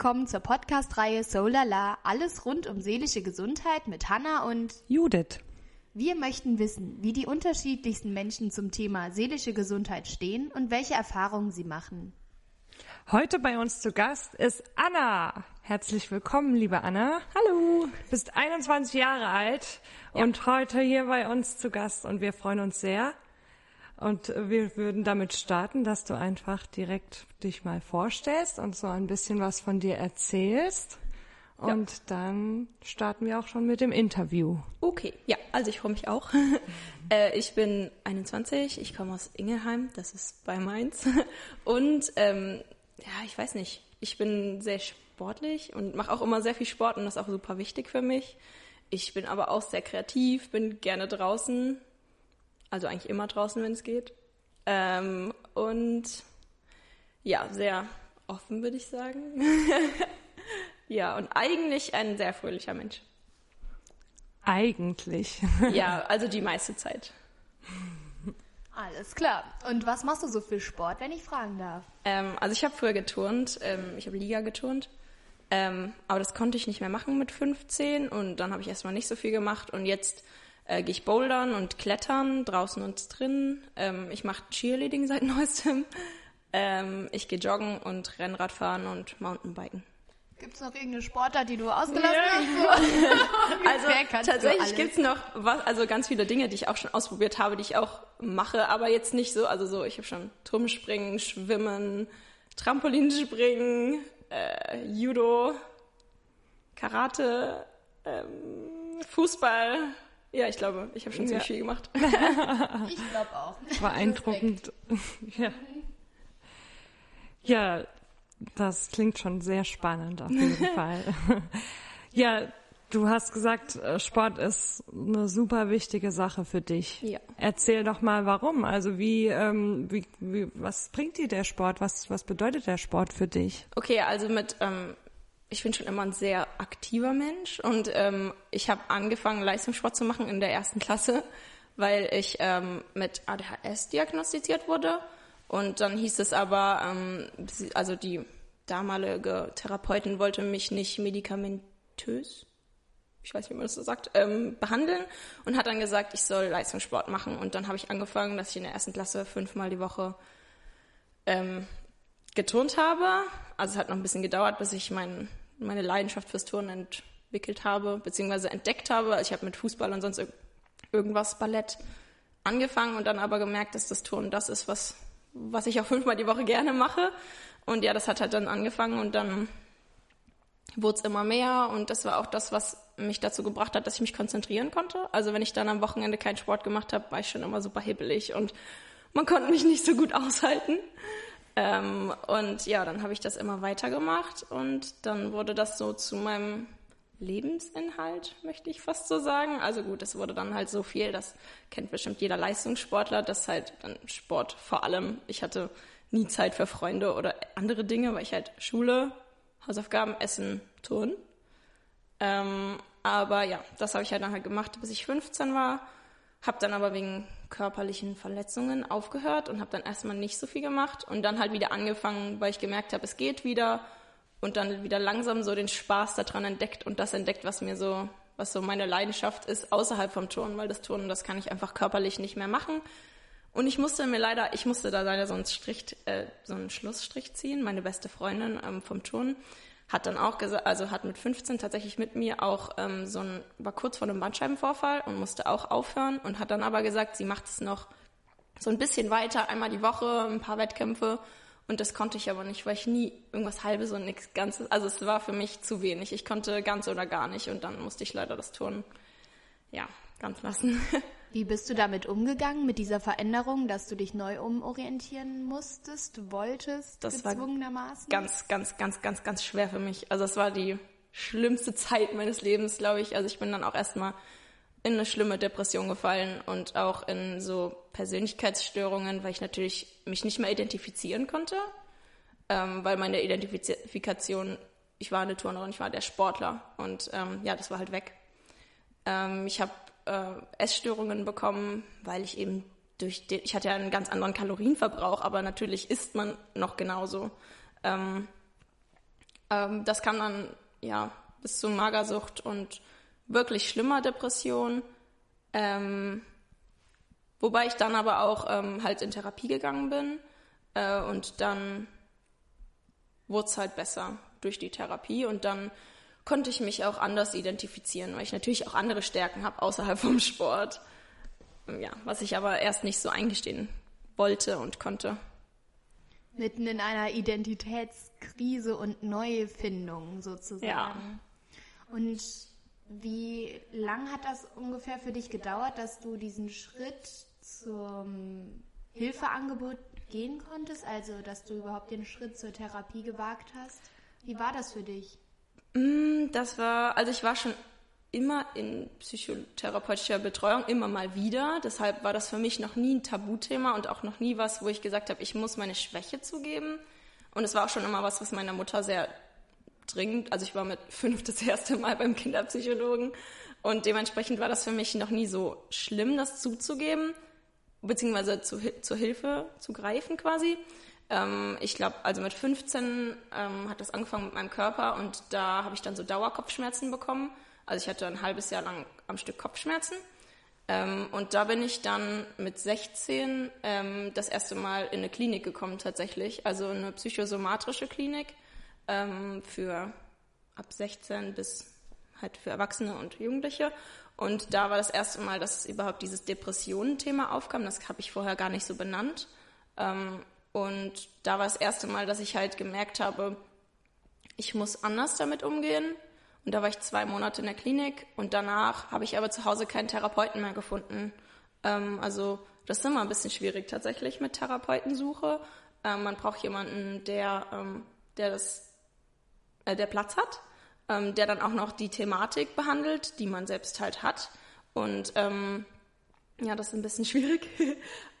willkommen zur Podcast-Reihe Solala, alles rund um seelische Gesundheit mit Hanna und Judith. Wir möchten wissen, wie die unterschiedlichsten Menschen zum Thema seelische Gesundheit stehen und welche Erfahrungen sie machen. Heute bei uns zu Gast ist Anna. Herzlich willkommen, liebe Anna. Hallo. Du bist 21 Jahre alt ja. und heute hier bei uns zu Gast und wir freuen uns sehr. Und wir würden damit starten, dass du einfach direkt dich mal vorstellst und so ein bisschen was von dir erzählst. Und ja. dann starten wir auch schon mit dem Interview. Okay, ja, also ich freue mich auch. äh, ich bin 21, ich komme aus Ingelheim, das ist bei Mainz. Und ähm, ja, ich weiß nicht, ich bin sehr sportlich und mache auch immer sehr viel Sport und das ist auch super wichtig für mich. Ich bin aber auch sehr kreativ, bin gerne draußen, also eigentlich immer draußen, wenn es geht. Ähm, und ja, sehr offen, würde ich sagen. ja, und eigentlich ein sehr fröhlicher Mensch. Eigentlich. ja, also die meiste Zeit. Alles klar. Und was machst du so für Sport, wenn ich fragen darf? Ähm, also ich habe früher geturnt, ähm, ich habe Liga geturnt, ähm, aber das konnte ich nicht mehr machen mit 15 und dann habe ich erstmal nicht so viel gemacht und jetzt äh, gehe ich bouldern und klettern, draußen und drinnen. Ähm, ich mache Cheerleading seit neuestem. Ähm, ich gehe joggen und Rennrad fahren und Mountainbiken. Gibt es noch irgendeine Sportart, die du ausgelassen ja. hast? also tatsächlich gibt es noch was, also ganz viele Dinge, die ich auch schon ausprobiert habe, die ich auch mache, aber jetzt nicht so. Also so, ich habe schon Turmspringen, Schwimmen, Trampolinspringen, äh, Judo, Karate, ähm, Fußball, ja, ich glaube, ich habe schon ziemlich viel gemacht. ich glaube auch. Beeindruckend. ja. ja, das klingt schon sehr spannend auf jeden Fall. ja, du hast gesagt, äh, Sport ist eine super wichtige Sache für dich. Ja. Erzähl doch mal, warum. Also wie, ähm, wie, wie was bringt dir der Sport? Was, was bedeutet der Sport für dich? Okay, also mit ähm, ich bin schon immer ein sehr aktiver Mensch und ähm, ich habe angefangen, Leistungssport zu machen in der ersten Klasse, weil ich ähm, mit ADHS diagnostiziert wurde. Und dann hieß es aber, ähm, also die damalige Therapeutin wollte mich nicht medikamentös, ich weiß nicht, wie man das so sagt, ähm, behandeln und hat dann gesagt, ich soll Leistungssport machen. Und dann habe ich angefangen, dass ich in der ersten Klasse fünfmal die Woche ähm, geturnt habe. Also es hat noch ein bisschen gedauert, bis ich mein, meine Leidenschaft fürs Turnen entwickelt habe, beziehungsweise entdeckt habe. Ich habe mit Fußball und sonst irgendwas Ballett angefangen und dann aber gemerkt, dass das Turnen das ist, was, was ich auch fünfmal die Woche gerne mache. Und ja, das hat halt dann angefangen und dann wurde es immer mehr und das war auch das, was mich dazu gebracht hat, dass ich mich konzentrieren konnte. Also wenn ich dann am Wochenende keinen Sport gemacht habe, war ich schon immer super hibbelig und man konnte mich nicht so gut aushalten. Ähm, und ja, dann habe ich das immer weitergemacht und dann wurde das so zu meinem Lebensinhalt, möchte ich fast so sagen. Also gut, es wurde dann halt so viel, das kennt bestimmt jeder Leistungssportler, dass halt dann Sport vor allem, ich hatte nie Zeit für Freunde oder andere Dinge, weil ich halt Schule, Hausaufgaben, Essen, Turnen. Ähm, aber ja, das habe ich halt dann halt gemacht, bis ich 15 war habe dann aber wegen körperlichen Verletzungen aufgehört und habe dann erstmal nicht so viel gemacht und dann halt wieder angefangen, weil ich gemerkt habe, es geht wieder und dann wieder langsam so den Spaß daran entdeckt und das entdeckt, was mir so, was so meine Leidenschaft ist außerhalb vom Turnen, weil das Turnen, das kann ich einfach körperlich nicht mehr machen. Und ich musste mir leider, ich musste da leider so einen Strich, äh, so einen Schlussstrich ziehen. Meine beste Freundin ähm, vom Turnen hat dann auch gesagt, also hat mit 15 tatsächlich mit mir auch ähm, so ein, war kurz vor einem Bandscheibenvorfall und musste auch aufhören und hat dann aber gesagt, sie macht es noch so ein bisschen weiter, einmal die Woche, ein paar Wettkämpfe und das konnte ich aber nicht, weil ich nie irgendwas halbes und nichts Ganzes, also es war für mich zu wenig. Ich konnte ganz oder gar nicht und dann musste ich leider das Turnen, ja, ganz lassen. Wie bist du damit umgegangen, mit dieser Veränderung, dass du dich neu umorientieren musstest, wolltest, das gezwungenermaßen? War ganz, ganz, ganz, ganz, ganz schwer für mich. Also es war die schlimmste Zeit meines Lebens, glaube ich. Also ich bin dann auch erstmal in eine schlimme Depression gefallen und auch in so Persönlichkeitsstörungen, weil ich natürlich mich nicht mehr identifizieren konnte, ähm, weil meine Identifikation, ich war eine Turnerin, ich war der Sportler und ähm, ja, das war halt weg. Ähm, ich habe äh, Essstörungen bekommen, weil ich eben durch den, ich hatte ja einen ganz anderen Kalorienverbrauch, aber natürlich isst man noch genauso. Ähm, Ähm, das kann dann, ja, bis zu Magersucht und wirklich schlimmer Depression. Ähm, wobei ich dann aber auch ähm, halt in Therapie gegangen bin äh, und dann wurde es halt besser durch die Therapie und dann konnte ich mich auch anders identifizieren, weil ich natürlich auch andere Stärken habe außerhalb vom Sport. Ja, was ich aber erst nicht so eingestehen wollte und konnte. Mitten in einer Identitätskrise und Neufindung sozusagen. Ja. Und wie lang hat das ungefähr für dich gedauert, dass du diesen Schritt zum Hilfeangebot gehen konntest? Also, dass du überhaupt den Schritt zur Therapie gewagt hast? Wie war das für dich? Mm, das war, also ich war schon immer in psychotherapeutischer Betreuung, immer mal wieder. Deshalb war das für mich noch nie ein Tabuthema und auch noch nie was, wo ich gesagt habe, ich muss meine Schwäche zugeben. Und es war auch schon immer was, was meiner Mutter sehr dringend, also ich war mit fünf das erste Mal beim Kinderpsychologen und dementsprechend war das für mich noch nie so schlimm, das zuzugeben, beziehungsweise zu, zur Hilfe zu greifen quasi. Ähm, ich glaube, also mit 15 ähm, hat das angefangen mit meinem Körper und da habe ich dann so Dauerkopfschmerzen bekommen. Also ich hatte ein halbes Jahr lang am Stück Kopfschmerzen. Ähm, und da bin ich dann mit 16 ähm, das erste Mal in eine Klinik gekommen tatsächlich, also eine psychosomatrische Klinik ähm, für ab 16 bis halt für Erwachsene und Jugendliche. Und da war das erste Mal, dass überhaupt dieses Depressionen-Thema aufkam. Das habe ich vorher gar nicht so benannt. Und da war das erste Mal, dass ich halt gemerkt habe, ich muss anders damit umgehen. Und da war ich zwei Monate in der Klinik und danach habe ich aber zu Hause keinen Therapeuten mehr gefunden. Ähm, also das ist immer ein bisschen schwierig tatsächlich mit Therapeutensuche. Ähm, man braucht jemanden, der, ähm, der das, äh, der Platz hat, ähm, der dann auch noch die Thematik behandelt, die man selbst halt hat. Und ähm, ja, das ist ein bisschen schwierig.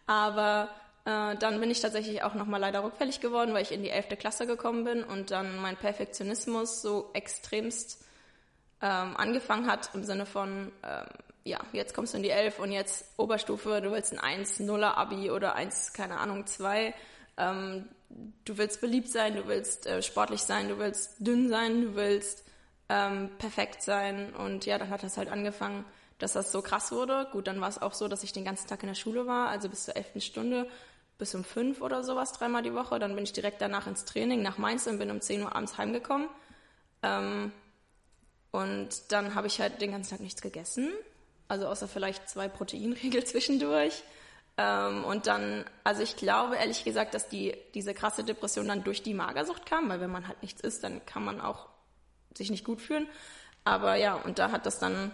aber äh, dann bin ich tatsächlich auch nochmal leider rückfällig geworden, weil ich in die 11. Klasse gekommen bin und dann mein Perfektionismus so extremst ähm, angefangen hat im Sinne von, ähm, ja, jetzt kommst du in die 11 und jetzt Oberstufe, du willst ein 1, 0er Abi oder 1, keine Ahnung, 2. Ähm, du willst beliebt sein, du willst äh, sportlich sein, du willst dünn sein, du willst ähm, perfekt sein. Und ja, dann hat das halt angefangen, dass das so krass wurde. Gut, dann war es auch so, dass ich den ganzen Tag in der Schule war, also bis zur 11. Stunde, bis um 5 oder sowas, dreimal die Woche. Dann bin ich direkt danach ins Training nach Mainz und bin um 10 Uhr abends heimgekommen. Ähm, und dann habe ich halt den ganzen Tag nichts gegessen, also außer vielleicht zwei Proteinriegel zwischendurch. Ähm, und dann, also ich glaube ehrlich gesagt, dass die, diese krasse Depression dann durch die Magersucht kam, weil wenn man halt nichts isst, dann kann man auch sich nicht gut fühlen. Aber ja, und da hat das dann,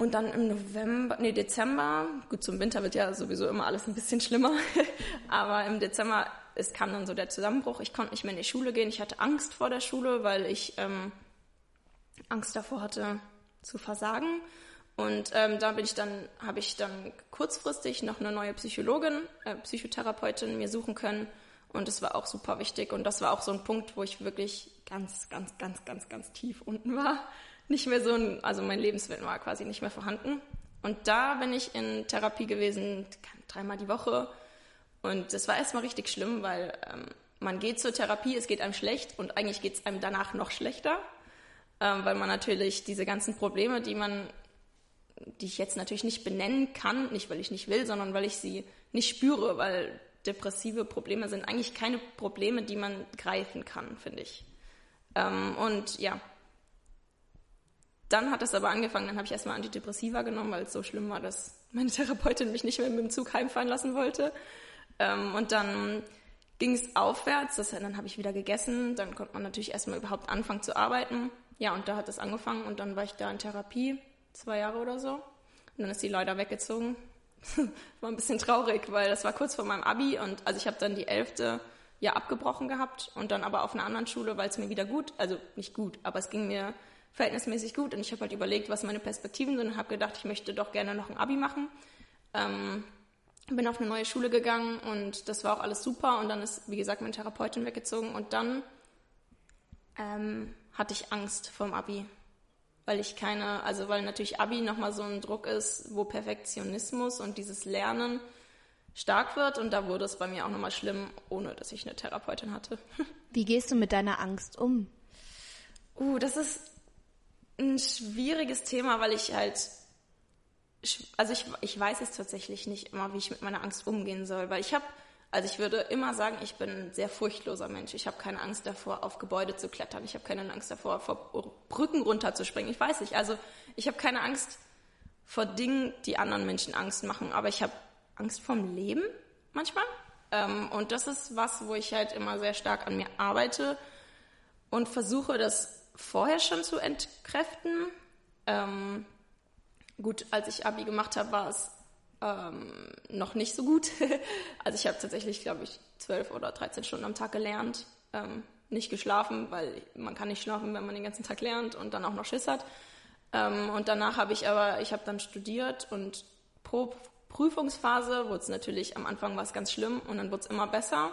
und dann im November, nee, Dezember, gut, zum Winter wird ja sowieso immer alles ein bisschen schlimmer, aber im Dezember, es kam dann so der Zusammenbruch, ich konnte nicht mehr in die Schule gehen, ich hatte Angst vor der Schule, weil ich ähm, Angst davor hatte zu versagen. Und ähm, da bin ich dann, habe ich dann kurzfristig noch eine neue Psychologin, äh, Psychotherapeutin mir suchen können. Und das war auch super wichtig. Und das war auch so ein Punkt, wo ich wirklich ganz, ganz, ganz, ganz, ganz tief unten war. Nicht mehr so ein, also mein Lebenswillen war quasi nicht mehr vorhanden. Und da bin ich in Therapie gewesen, dreimal die Woche. Und das war erstmal richtig schlimm, weil ähm, man geht zur Therapie, es geht einem schlecht und eigentlich geht es einem danach noch schlechter ähm, weil man natürlich diese ganzen Probleme, die man, die ich jetzt natürlich nicht benennen kann, nicht weil ich nicht will, sondern weil ich sie nicht spüre, weil depressive Probleme sind eigentlich keine Probleme, die man greifen kann, finde ich. Ähm, und ja, dann hat es aber angefangen, dann habe ich erstmal Antidepressiva genommen, weil es so schlimm war, dass meine Therapeutin mich nicht mehr mit dem Zug heimfahren lassen wollte. Ähm, und dann ging es aufwärts, das, dann habe ich wieder gegessen, dann konnte man natürlich erstmal überhaupt anfangen zu arbeiten. Ja, und da hat es angefangen und dann war ich da in Therapie, zwei Jahre oder so. Und dann ist sie leider weggezogen. war ein bisschen traurig, weil das war kurz vor meinem Abi und also ich habe dann die elfte ja abgebrochen gehabt und dann aber auf einer anderen Schule, weil es mir wieder gut, also nicht gut, aber es ging mir verhältnismäßig gut und ich habe halt überlegt, was meine Perspektiven sind und habe gedacht, ich möchte doch gerne noch ein Abi machen. Ähm, bin auf eine neue Schule gegangen und das war auch alles super und dann ist, wie gesagt, meine Therapeutin weggezogen und dann ähm, hatte ich Angst vorm Abi. Weil ich keine, also weil natürlich Abi nochmal so ein Druck ist, wo Perfektionismus und dieses Lernen stark wird. Und da wurde es bei mir auch nochmal schlimm, ohne dass ich eine Therapeutin hatte. Wie gehst du mit deiner Angst um? Uh, das ist ein schwieriges Thema, weil ich halt, also ich, ich weiß es tatsächlich nicht immer, wie ich mit meiner Angst umgehen soll, weil ich habe, also ich würde immer sagen, ich bin ein sehr furchtloser Mensch. Ich habe keine Angst davor, auf Gebäude zu klettern. Ich habe keine Angst davor, vor Brücken runterzuspringen. Ich weiß nicht. Also ich habe keine Angst vor Dingen, die anderen Menschen Angst machen, aber ich habe Angst vorm Leben manchmal. Ähm, und das ist was, wo ich halt immer sehr stark an mir arbeite und versuche, das vorher schon zu entkräften. Ähm, gut, als ich Abi gemacht habe, war es ähm, noch nicht so gut. also ich habe tatsächlich, glaube ich, zwölf oder 13 Stunden am Tag gelernt. Ähm, nicht geschlafen, weil man kann nicht schlafen, wenn man den ganzen Tag lernt und dann auch noch Schiss hat. Ähm, und danach habe ich aber, ich habe dann studiert und pro Prüfungsphase wurde es natürlich, am Anfang war es ganz schlimm und dann wurde es immer besser,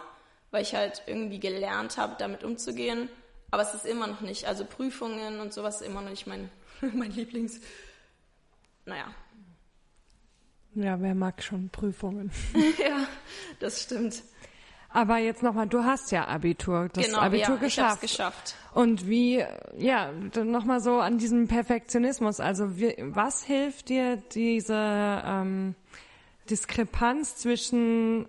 weil ich halt irgendwie gelernt habe, damit umzugehen. Aber es ist immer noch nicht, also Prüfungen und sowas ist immer noch nicht mein, mein Lieblings. Naja. Ja, wer mag schon Prüfungen? ja, das stimmt. Aber jetzt nochmal, du hast ja Abitur, das genau, Abitur ja, geschafft. Ich geschafft. Und wie, ja, nochmal so an diesem Perfektionismus. Also wie, was hilft dir diese ähm, Diskrepanz zwischen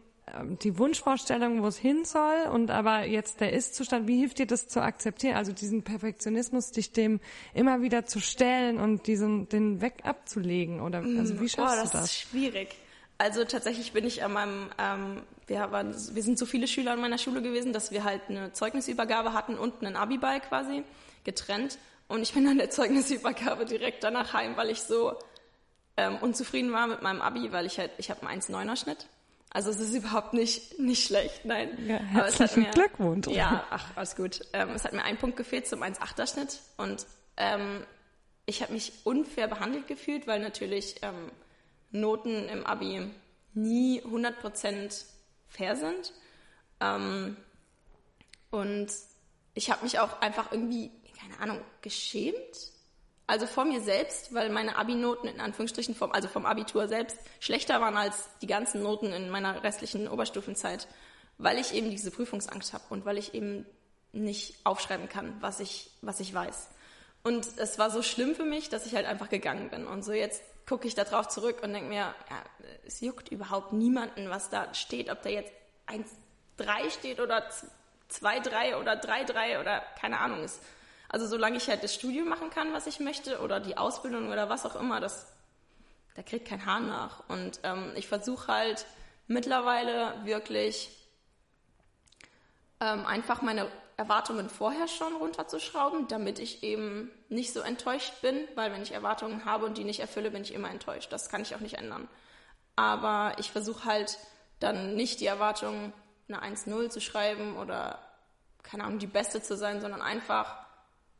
die Wunschvorstellung, wo es hin soll und aber jetzt der Ist-Zustand, wie hilft dir das zu akzeptieren? Also diesen Perfektionismus, dich dem immer wieder zu stellen und diesen, den weg abzulegen oder, also wie schaffst oh, das du das? ist schwierig. Also tatsächlich bin ich an meinem, ähm, wir, waren, wir sind so viele Schüler an meiner Schule gewesen, dass wir halt eine Zeugnisübergabe hatten und einen Abiball quasi getrennt. Und ich bin an der Zeugnisübergabe direkt danach heim, weil ich so ähm, unzufrieden war mit meinem Abi, weil ich halt, ich habe einen 1,9er Schnitt. Also es ist überhaupt nicht, nicht schlecht, nein. Ja, herzlichen mir, Glückwunsch. Ja, ach, alles gut. Ähm, es hat mir einen Punkt gefehlt zum 1,8er Schnitt und ähm, ich habe mich unfair behandelt gefühlt, weil natürlich ähm, Noten im Abi nie 100% fair sind. Ähm, und ich habe mich auch einfach irgendwie, keine Ahnung, geschämt. Also vor mir selbst, weil meine Abi-Noten in Anführungsstrichen vom, also vom Abitur selbst schlechter waren als die ganzen Noten in meiner restlichen Oberstufenzeit, weil ich eben diese Prüfungsangst habe und weil ich eben nicht aufschreiben kann, was ich, was ich weiß. Und es war so schlimm für mich, dass ich halt einfach gegangen bin. Und so jetzt gucke ich da drauf zurück und denke mir, ja, es juckt überhaupt niemanden, was da steht, ob da jetzt 1,3 steht oder 2,3 oder 3,3 oder keine Ahnung ist. Also solange ich halt das Studium machen kann, was ich möchte oder die Ausbildung oder was auch immer, das, da kriegt kein Hahn nach. Und ähm, ich versuche halt mittlerweile wirklich ähm, einfach meine Erwartungen vorher schon runterzuschrauben, damit ich eben nicht so enttäuscht bin, weil wenn ich Erwartungen habe und die nicht erfülle, bin ich immer enttäuscht. Das kann ich auch nicht ändern. Aber ich versuche halt dann nicht die Erwartungen eine 1-0 zu schreiben oder keine Ahnung, die Beste zu sein, sondern einfach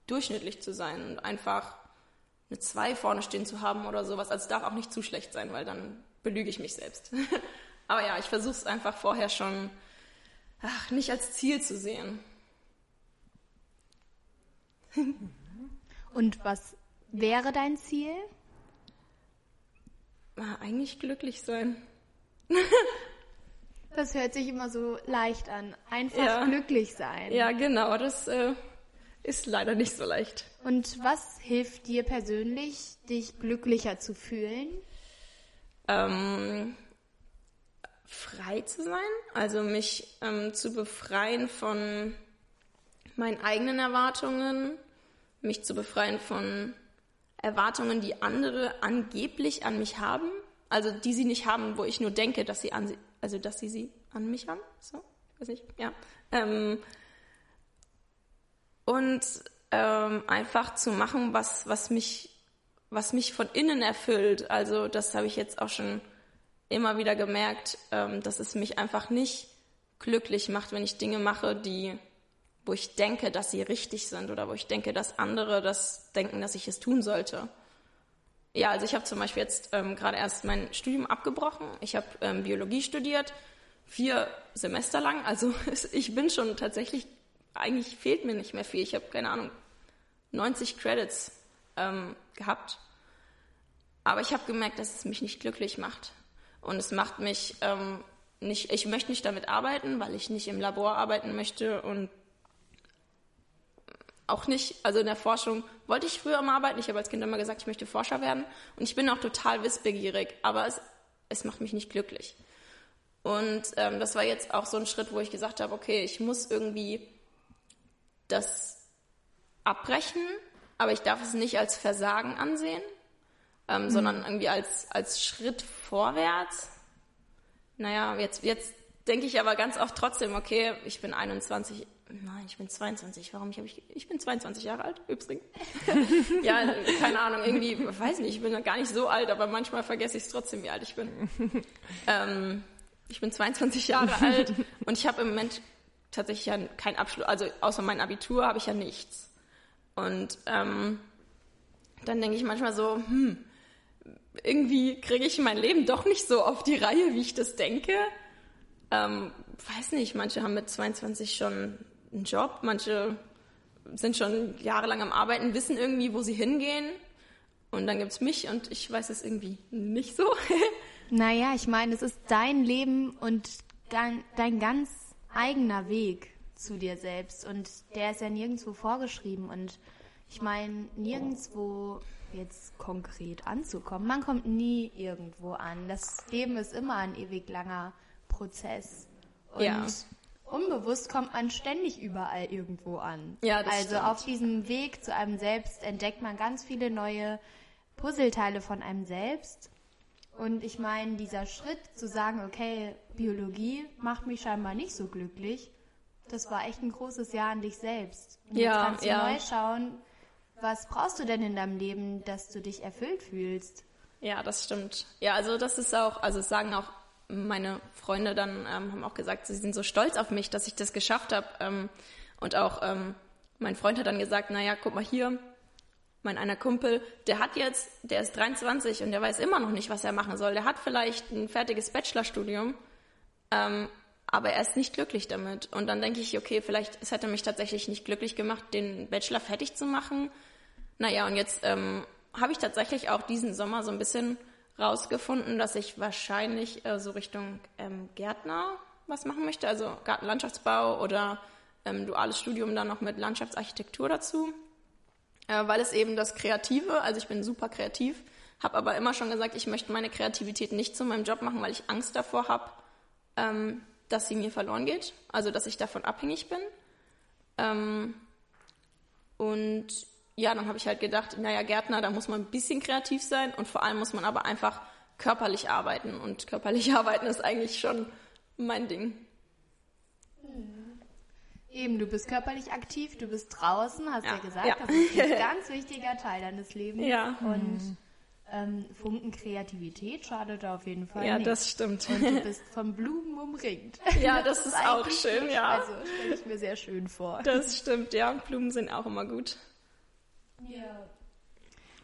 durchschnittlich zu sein und einfach eine 2 vorne stehen zu haben oder sowas. Also es darf auch nicht zu schlecht sein, weil dann belüge ich mich selbst. Aber ja, ich versuche es einfach vorher schon ach, nicht als Ziel zu sehen. Und was wäre dein Ziel? Na, eigentlich glücklich sein. das hört sich immer so leicht an. Einfach ja. glücklich sein. Ja, genau. Das äh, ist leider nicht so leicht. Und was hilft dir persönlich, dich glücklicher zu fühlen? Ähm, frei zu sein, also mich ähm, zu befreien von meinen eigenen Erwartungen, mich zu befreien von Erwartungen, die andere angeblich an mich haben, also die sie nicht haben, wo ich nur denke, dass sie an sie, also dass sie sie an mich haben, so, weiß ich, ja. Ähm, und ähm, einfach zu machen, was was mich was mich von innen erfüllt. Also das habe ich jetzt auch schon immer wieder gemerkt, ähm, dass es mich einfach nicht glücklich macht, wenn ich Dinge mache, die wo ich denke, dass sie richtig sind oder wo ich denke, dass andere das denken, dass ich es tun sollte. Ja, also ich habe zum Beispiel jetzt ähm, gerade erst mein Studium abgebrochen. Ich habe ähm, Biologie studiert, vier Semester lang. Also ich bin schon tatsächlich, eigentlich fehlt mir nicht mehr viel. Ich habe, keine Ahnung, 90 Credits ähm, gehabt. Aber ich habe gemerkt, dass es mich nicht glücklich macht. Und es macht mich ähm, nicht, ich möchte nicht damit arbeiten, weil ich nicht im Labor arbeiten möchte und auch nicht, also in der Forschung wollte ich früher mal arbeiten. Ich habe als Kind immer gesagt, ich möchte Forscher werden. Und ich bin auch total wissbegierig, aber es, es macht mich nicht glücklich. Und ähm, das war jetzt auch so ein Schritt, wo ich gesagt habe, okay, ich muss irgendwie das abbrechen, aber ich darf es nicht als Versagen ansehen, ähm, mhm. sondern irgendwie als, als Schritt vorwärts. Naja, jetzt, jetzt denke ich aber ganz oft trotzdem, okay, ich bin 21, nein, ich bin 22, warum ich habe ich, ich bin 22 Jahre alt, übrigens. ja, keine Ahnung, irgendwie, weiß nicht, ich bin gar nicht so alt, aber manchmal vergesse ich es trotzdem, wie alt ich bin. ähm, ich bin 22 Jahre alt und ich habe im Moment tatsächlich ja kein Abschluss, also außer mein Abitur habe ich ja nichts. Und ähm, dann denke ich manchmal so, hm, irgendwie kriege ich mein Leben doch nicht so auf die Reihe, wie ich das denke. Ähm, weiß nicht, manche haben mit 22 schon einen Job, manche sind schon jahrelang am Arbeiten, wissen irgendwie, wo sie hingehen. Und dann gibt es mich und ich weiß es irgendwie nicht so. naja, ich meine, es ist dein Leben und dein, dein ganz eigener Weg zu dir selbst. Und der ist ja nirgendwo vorgeschrieben. Und ich meine, nirgendwo jetzt konkret anzukommen. Man kommt nie irgendwo an. Das Leben ist immer ein ewig langer Prozess. Und ja. unbewusst kommt man ständig überall irgendwo an. Ja, das also stimmt. auf diesem Weg zu einem selbst entdeckt man ganz viele neue Puzzleteile von einem selbst. Und ich meine, dieser Schritt zu sagen, okay, Biologie macht mich scheinbar nicht so glücklich, das war echt ein großes Jahr an dich selbst. Und ja, jetzt kannst du ja. neu schauen, was brauchst du denn in deinem Leben, dass du dich erfüllt fühlst? Ja, das stimmt. Ja, also das ist auch, also sagen auch meine Freunde dann, ähm, haben auch gesagt, sie sind so stolz auf mich, dass ich das geschafft habe. Ähm, und auch ähm, mein Freund hat dann gesagt, naja, guck mal hier, mein einer Kumpel, der hat jetzt, der ist 23 und der weiß immer noch nicht, was er machen soll. Der hat vielleicht ein fertiges Bachelorstudium, ähm, aber er ist nicht glücklich damit. Und dann denke ich, okay, vielleicht, es hätte mich tatsächlich nicht glücklich gemacht, den Bachelor fertig zu machen. Naja, und jetzt ähm, habe ich tatsächlich auch diesen Sommer so ein bisschen rausgefunden, dass ich wahrscheinlich äh, so Richtung ähm, Gärtner was machen möchte, also Gartenlandschaftsbau oder ähm, duales Studium dann noch mit Landschaftsarchitektur dazu, äh, weil es eben das Kreative, also ich bin super kreativ, habe aber immer schon gesagt, ich möchte meine Kreativität nicht zu meinem Job machen, weil ich Angst davor habe, ähm, dass sie mir verloren geht, also dass ich davon abhängig bin. Ähm, und ja, dann habe ich halt gedacht, naja, Gärtner, da muss man ein bisschen kreativ sein und vor allem muss man aber einfach körperlich arbeiten. Und körperlich arbeiten ist eigentlich schon mein Ding. Eben, du bist körperlich aktiv, du bist draußen, hast ja, ja gesagt, ja. das ist ein ganz wichtiger Teil deines Lebens. Ja. Und ähm, Funken Kreativität schadet auf jeden Fall Ja, nicht. das stimmt. Und du bist von Blumen umringt. Ja, das, das ist, auch schön, ja. Also stelle ich mir sehr schön vor. Das stimmt, ja. Blumen sind auch immer gut. Ja.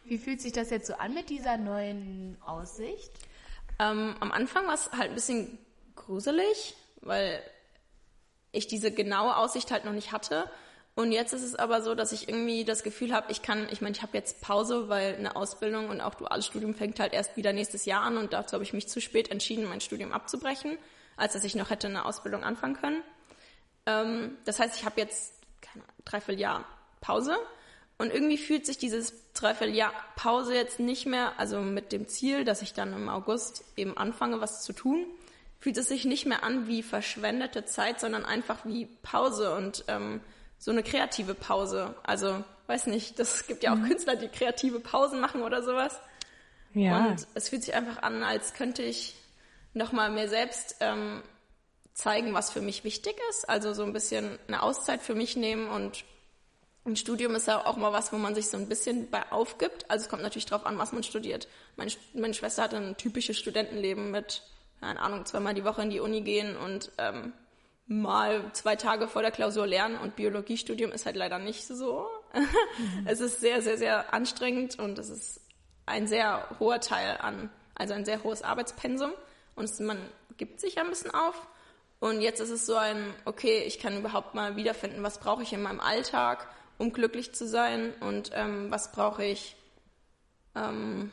Wie fühlt sich das jetzt so an mit dieser neuen Aussicht? Ähm, am Anfang war es halt ein bisschen gruselig, weil ich diese genaue Aussicht halt noch nicht hatte. Und jetzt ist es aber so, dass ich irgendwie das Gefühl habe, ich kann, ich meine, ich habe jetzt Pause, weil eine Ausbildung und auch duales Studium fängt halt erst wieder nächstes Jahr an und dazu habe ich mich zu spät entschieden, mein Studium abzubrechen, als dass ich noch hätte eine Ausbildung anfangen können. Ähm, das heißt, ich habe jetzt keine dreiviertel Jahr Pause und irgendwie fühlt sich dieses Dreivierteljahr Pause jetzt nicht mehr, also mit dem Ziel, dass ich dann im August eben anfange, was zu tun, fühlt es sich nicht mehr an wie verschwendete Zeit, sondern einfach wie Pause und ähm, so eine kreative Pause. Also, weiß nicht, das gibt ja auch mhm. Künstler, die kreative Pausen machen oder sowas. Ja. Und es fühlt sich einfach an, als könnte ich nochmal mir selbst ähm, zeigen, was für mich wichtig ist. Also so ein bisschen eine Auszeit für mich nehmen und ein Studium ist ja auch mal was, wo man sich so ein bisschen bei aufgibt. Also es kommt natürlich drauf an, was man studiert. Meine, meine Schwester hatte ein typisches Studentenleben mit, keine Ahnung, zweimal die Woche in die Uni gehen und ähm, mal zwei Tage vor der Klausur lernen. Und Biologiestudium ist halt leider nicht so. Mhm. es ist sehr, sehr, sehr anstrengend und es ist ein sehr hoher Teil an, also ein sehr hohes Arbeitspensum. Und man gibt sich ein bisschen auf. Und jetzt ist es so ein, okay, ich kann überhaupt mal wiederfinden, was brauche ich in meinem Alltag um glücklich zu sein und ähm, was brauche ich ähm,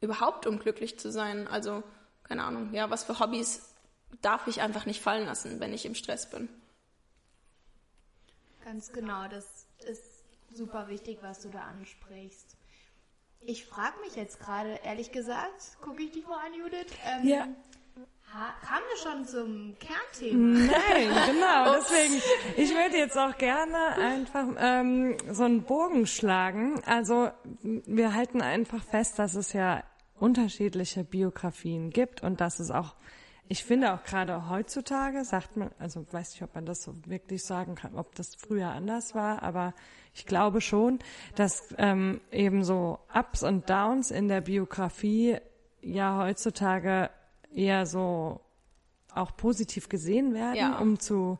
überhaupt, um glücklich zu sein. Also, keine Ahnung, ja, was für Hobbys darf ich einfach nicht fallen lassen, wenn ich im Stress bin. Ganz genau, das ist super wichtig, was du da ansprichst. Ich frage mich jetzt gerade, ehrlich gesagt, gucke ich dich mal an, Judith. Ähm, ja. Kamen wir schon zum Kernthema? Nein, genau. Deswegen, ich würde jetzt auch gerne einfach ähm, so einen Bogen schlagen. Also wir halten einfach fest, dass es ja unterschiedliche Biografien gibt und dass es auch ich finde auch gerade heutzutage sagt man, also weiß nicht, ob man das so wirklich sagen kann, ob das früher anders war, aber ich glaube schon, dass ähm, eben so Ups und Downs in der Biografie ja heutzutage eher so auch positiv gesehen werden, ja. um zu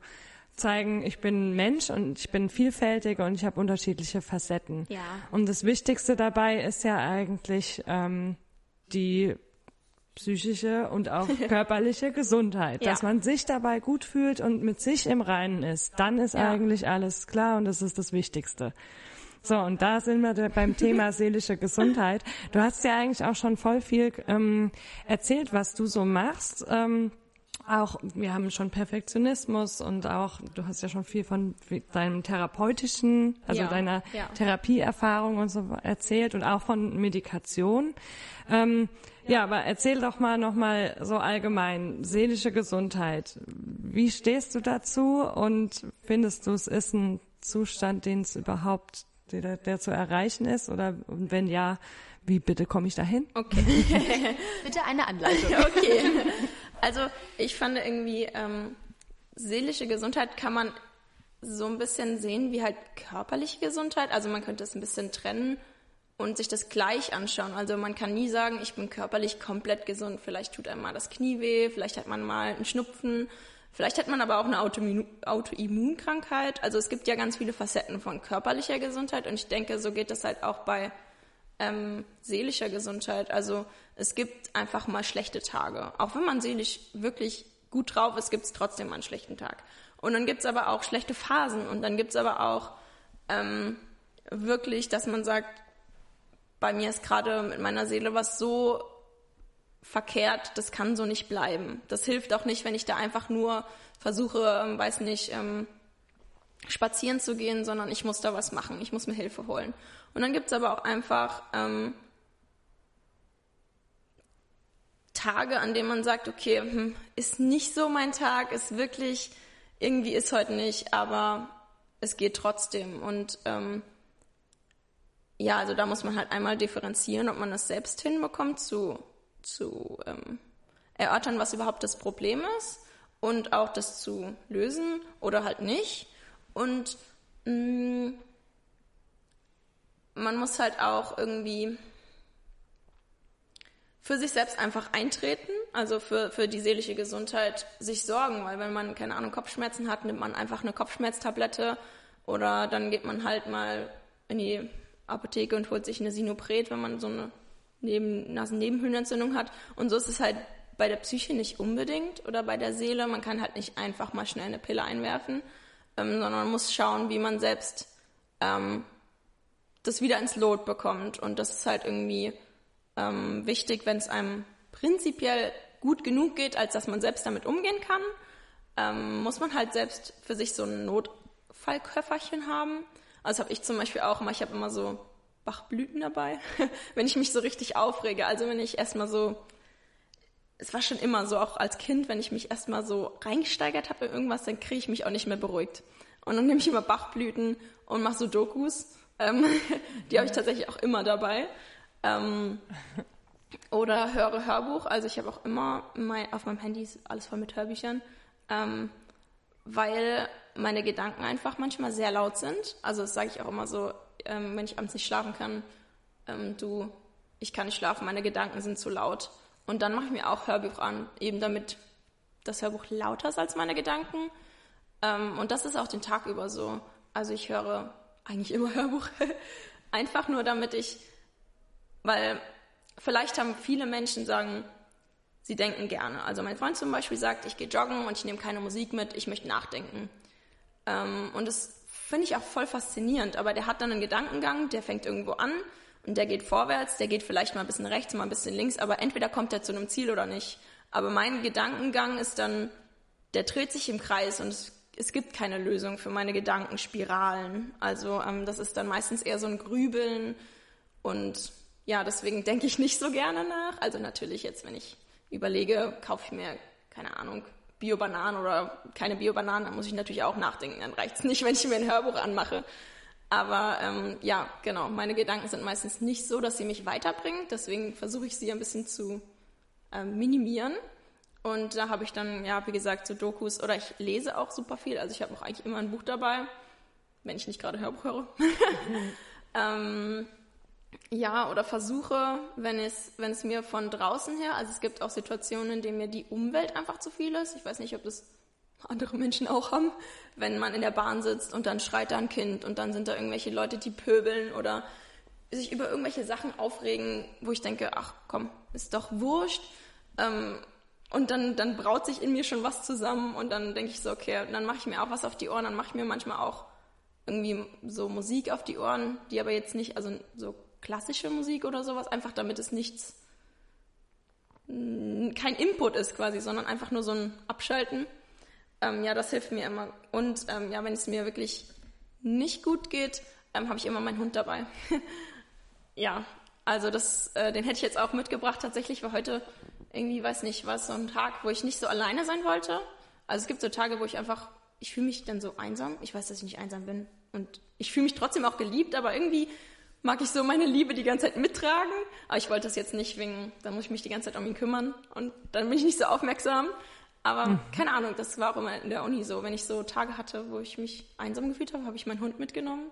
zeigen, ich bin Mensch und ich bin vielfältig und ich habe unterschiedliche Facetten. Ja. Und das Wichtigste dabei ist ja eigentlich ähm, die psychische und auch körperliche Gesundheit, ja. dass man sich dabei gut fühlt und mit sich im Reinen ist. Dann ist ja. eigentlich alles klar und das ist das Wichtigste. So, und da sind wir beim Thema seelische Gesundheit. Du hast ja eigentlich auch schon voll viel ähm, erzählt, was du so machst. Ähm, auch, wir haben schon Perfektionismus und auch, du hast ja schon viel von deinem therapeutischen, also ja, deiner ja. Therapieerfahrung und so erzählt und auch von Medikation. Ähm, ja, aber erzähl doch mal nochmal so allgemein, seelische Gesundheit. Wie stehst du dazu und findest du, es ist ein Zustand, den es überhaupt, der, der zu erreichen ist? Oder wenn ja, wie bitte komme ich dahin? Okay. bitte eine Anleitung. okay. Also ich fand irgendwie, ähm, seelische Gesundheit kann man so ein bisschen sehen wie halt körperliche Gesundheit. Also man könnte es ein bisschen trennen und sich das gleich anschauen. Also man kann nie sagen, ich bin körperlich komplett gesund. Vielleicht tut einem mal das Knie weh, vielleicht hat man mal einen Schnupfen, vielleicht hat man aber auch eine Autoimmunkrankheit. Also es gibt ja ganz viele Facetten von körperlicher Gesundheit und ich denke, so geht das halt auch bei ähm, seelischer Gesundheit. Also es gibt einfach mal schlechte Tage. Auch wenn man seelisch wirklich gut drauf ist, gibt es trotzdem mal einen schlechten Tag. Und dann gibt es aber auch schlechte Phasen und dann gibt es aber auch ähm, wirklich, dass man sagt, bei mir ist gerade mit meiner Seele was so verkehrt, das kann so nicht bleiben. Das hilft auch nicht, wenn ich da einfach nur versuche, ähm, weiß nicht, ähm, spazieren zu gehen, sondern ich muss da was machen, ich muss mir Hilfe holen. Und dann gibt es aber auch einfach ähm, Tage, an denen man sagt, okay, hm, ist nicht so mein Tag, ist wirklich, irgendwie ist heute nicht, aber es geht trotzdem. Und ähm, ja, also da muss man halt einmal differenzieren, ob man das selbst hinbekommt, zu, zu ähm, erörtern, was überhaupt das Problem ist und auch das zu lösen oder halt nicht. Und mh, mm, man muss halt auch irgendwie für sich selbst einfach eintreten, also für, für die seelische Gesundheit sich sorgen, weil wenn man, keine Ahnung, Kopfschmerzen hat, nimmt man einfach eine Kopfschmerztablette oder dann geht man halt mal in die Apotheke und holt sich eine Sinopret, wenn man so eine Neben Nasennebenhöhlenentzündung hat. Und so ist es halt bei der Psyche nicht unbedingt oder bei der Seele. Man kann halt nicht einfach mal schnell eine Pille einwerfen, ähm, sondern man muss schauen, wie man selbst ähm, das wieder ins Lot bekommt. Und das ist halt irgendwie ähm, wichtig, wenn es einem prinzipiell gut genug geht, als dass man selbst damit umgehen kann, ähm, muss man halt selbst für sich so ein Notfallköfferchen haben also habe ich zum Beispiel auch immer, ich habe immer so Bachblüten dabei, wenn ich mich so richtig aufrege. Also wenn ich erstmal so, es war schon immer so, auch als Kind, wenn ich mich erstmal so reingesteigert habe in irgendwas, dann kriege ich mich auch nicht mehr beruhigt. Und dann nehme ich immer Bachblüten und mache so Dokus. Ähm, die habe ich tatsächlich auch immer dabei. Ähm, oder höre Hörbuch. Also ich habe auch immer mein, auf meinem Handy alles voll mit Hörbüchern. Ähm, weil meine Gedanken einfach manchmal sehr laut sind. Also das sage ich auch immer so, ähm, wenn ich abends nicht schlafen kann, ähm, du, ich kann nicht schlafen, meine Gedanken sind zu laut. Und dann mache ich mir auch Hörbuch an, eben damit das Hörbuch lauter ist als meine Gedanken. Ähm, und das ist auch den Tag über so. Also ich höre eigentlich immer Hörbuch. Einfach nur damit ich, weil vielleicht haben viele Menschen sagen, sie denken gerne. Also mein Freund zum Beispiel sagt, ich gehe joggen und ich nehme keine Musik mit, ich möchte nachdenken. Ähm, und das finde ich auch voll faszinierend. Aber der hat dann einen Gedankengang, der fängt irgendwo an und der geht vorwärts, der geht vielleicht mal ein bisschen rechts, mal ein bisschen links, aber entweder kommt er zu einem Ziel oder nicht. Aber mein Gedankengang ist dann, der dreht sich im Kreis und es, es gibt keine Lösung für meine Gedankenspiralen. Also ähm, das ist dann meistens eher so ein Grübeln und ja, deswegen denke ich nicht so gerne nach. Also natürlich jetzt, wenn ich überlege, kaufe ich mir, keine Ahnung, Bio-Bananen oder keine Bio-Bananen, dann muss ich natürlich auch nachdenken. Dann reicht es nicht, wenn ich mir ein Hörbuch anmache. Aber ähm, ja, genau, meine Gedanken sind meistens nicht so, dass sie mich weiterbringen. Deswegen versuche ich sie ein bisschen zu ähm, minimieren. Und da habe ich dann, ja, wie gesagt, so Dokus oder ich lese auch super viel. Also ich habe auch eigentlich immer ein Buch dabei, wenn ich nicht gerade Hörbuch höre. ähm, ja, oder versuche, wenn es, wenn es mir von draußen her, also es gibt auch Situationen, in denen mir die Umwelt einfach zu viel ist. Ich weiß nicht, ob das andere Menschen auch haben, wenn man in der Bahn sitzt und dann schreit da ein Kind und dann sind da irgendwelche Leute, die pöbeln oder sich über irgendwelche Sachen aufregen, wo ich denke, ach komm, ist doch wurscht. Ähm, und dann, dann braut sich in mir schon was zusammen und dann denke ich so, okay, dann mache ich mir auch was auf die Ohren, dann mache ich mir manchmal auch irgendwie so Musik auf die Ohren, die aber jetzt nicht, also so klassische Musik oder sowas, einfach damit es nichts, kein Input ist quasi, sondern einfach nur so ein Abschalten. Ähm, ja, das hilft mir immer. Und ähm, ja, wenn es mir wirklich nicht gut geht, ähm, habe ich immer meinen Hund dabei. ja, also das, äh, den hätte ich jetzt auch mitgebracht. Tatsächlich war heute irgendwie, weiß nicht, war es so ein Tag, wo ich nicht so alleine sein wollte. Also es gibt so Tage, wo ich einfach, ich fühle mich dann so einsam. Ich weiß, dass ich nicht einsam bin. Und ich fühle mich trotzdem auch geliebt, aber irgendwie mag ich so meine Liebe die ganze Zeit mittragen. Aber ich wollte das jetzt nicht wegen, dann muss ich mich die ganze Zeit um ihn kümmern und dann bin ich nicht so aufmerksam. Aber mhm. keine Ahnung, das war auch immer in der Uni so. Wenn ich so Tage hatte, wo ich mich einsam gefühlt habe, habe ich meinen Hund mitgenommen.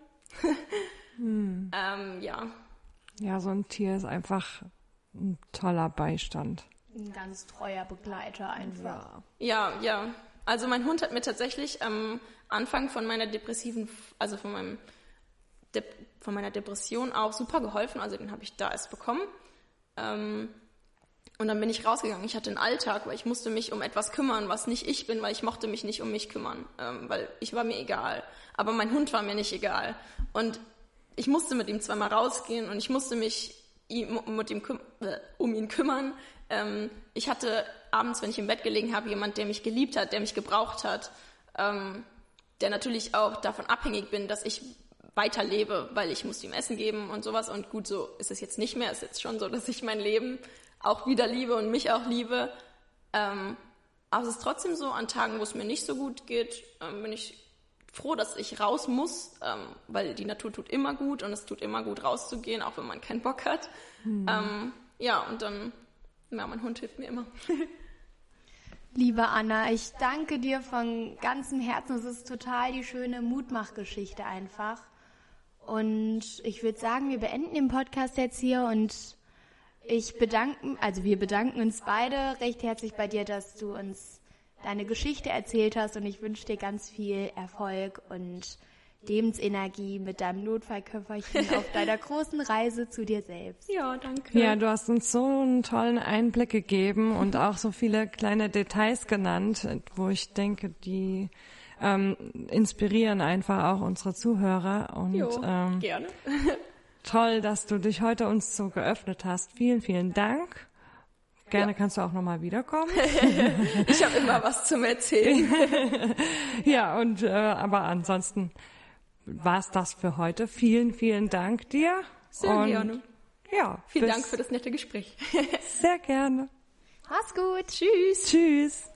mhm. ähm, ja. Ja, so ein Tier ist einfach ein toller Beistand. Ein ganz treuer Begleiter einfach. Ja, ja. Also mein Hund hat mir tatsächlich am Anfang von meiner depressiven, also von meinem De von meiner Depression auch super geholfen. Also den habe ich da erst bekommen. Ähm, und dann bin ich rausgegangen. Ich hatte einen Alltag, weil ich musste mich um etwas kümmern, was nicht ich bin, weil ich mochte mich nicht um mich kümmern, ähm, weil ich war mir egal. Aber mein Hund war mir nicht egal. Und ich musste mit ihm zweimal rausgehen und ich musste mich ihm, mit ihm äh, um ihn kümmern. Ähm, ich hatte abends, wenn ich im Bett gelegen habe, jemand, der mich geliebt hat, der mich gebraucht hat, ähm, der natürlich auch davon abhängig bin, dass ich weiterlebe, weil ich musste ihm Essen geben und sowas. Und gut, so ist es jetzt nicht mehr. Es ist jetzt schon so, dass ich mein Leben auch wieder liebe und mich auch liebe. Ähm, aber es ist trotzdem so, an Tagen, wo es mir nicht so gut geht, ähm, bin ich froh, dass ich raus muss, ähm, weil die Natur tut immer gut und es tut immer gut rauszugehen, auch wenn man keinen Bock hat. Hm. Ähm, ja, und dann, ja, mein Hund hilft mir immer. Liebe Anna, ich danke dir von ganzem Herzen. Es ist total die schöne Mutmachgeschichte einfach. Und ich würde sagen, wir beenden den Podcast jetzt hier und ich bedanke, also wir bedanken uns beide recht herzlich bei dir, dass du uns deine Geschichte erzählt hast und ich wünsche dir ganz viel Erfolg und Lebensenergie mit deinem Notfallköfferchen auf deiner großen Reise zu dir selbst. Ja, danke. Ja, du hast uns so einen tollen Einblick gegeben und auch so viele kleine Details genannt, wo ich denke, die ähm, inspirieren einfach auch unsere Zuhörer. Und, jo, ähm, gerne. toll, dass du dich heute uns so geöffnet hast. Vielen, vielen Dank. Gerne ja. kannst du auch nochmal wiederkommen. ich habe immer was zum Erzählen. ja, und äh, aber ansonsten war's das für heute. Vielen, vielen Dank dir. Sehr und, gerne. Ja. Vielen Dank für das nette Gespräch. sehr gerne. Mach's gut. Tschüss. Tschüss.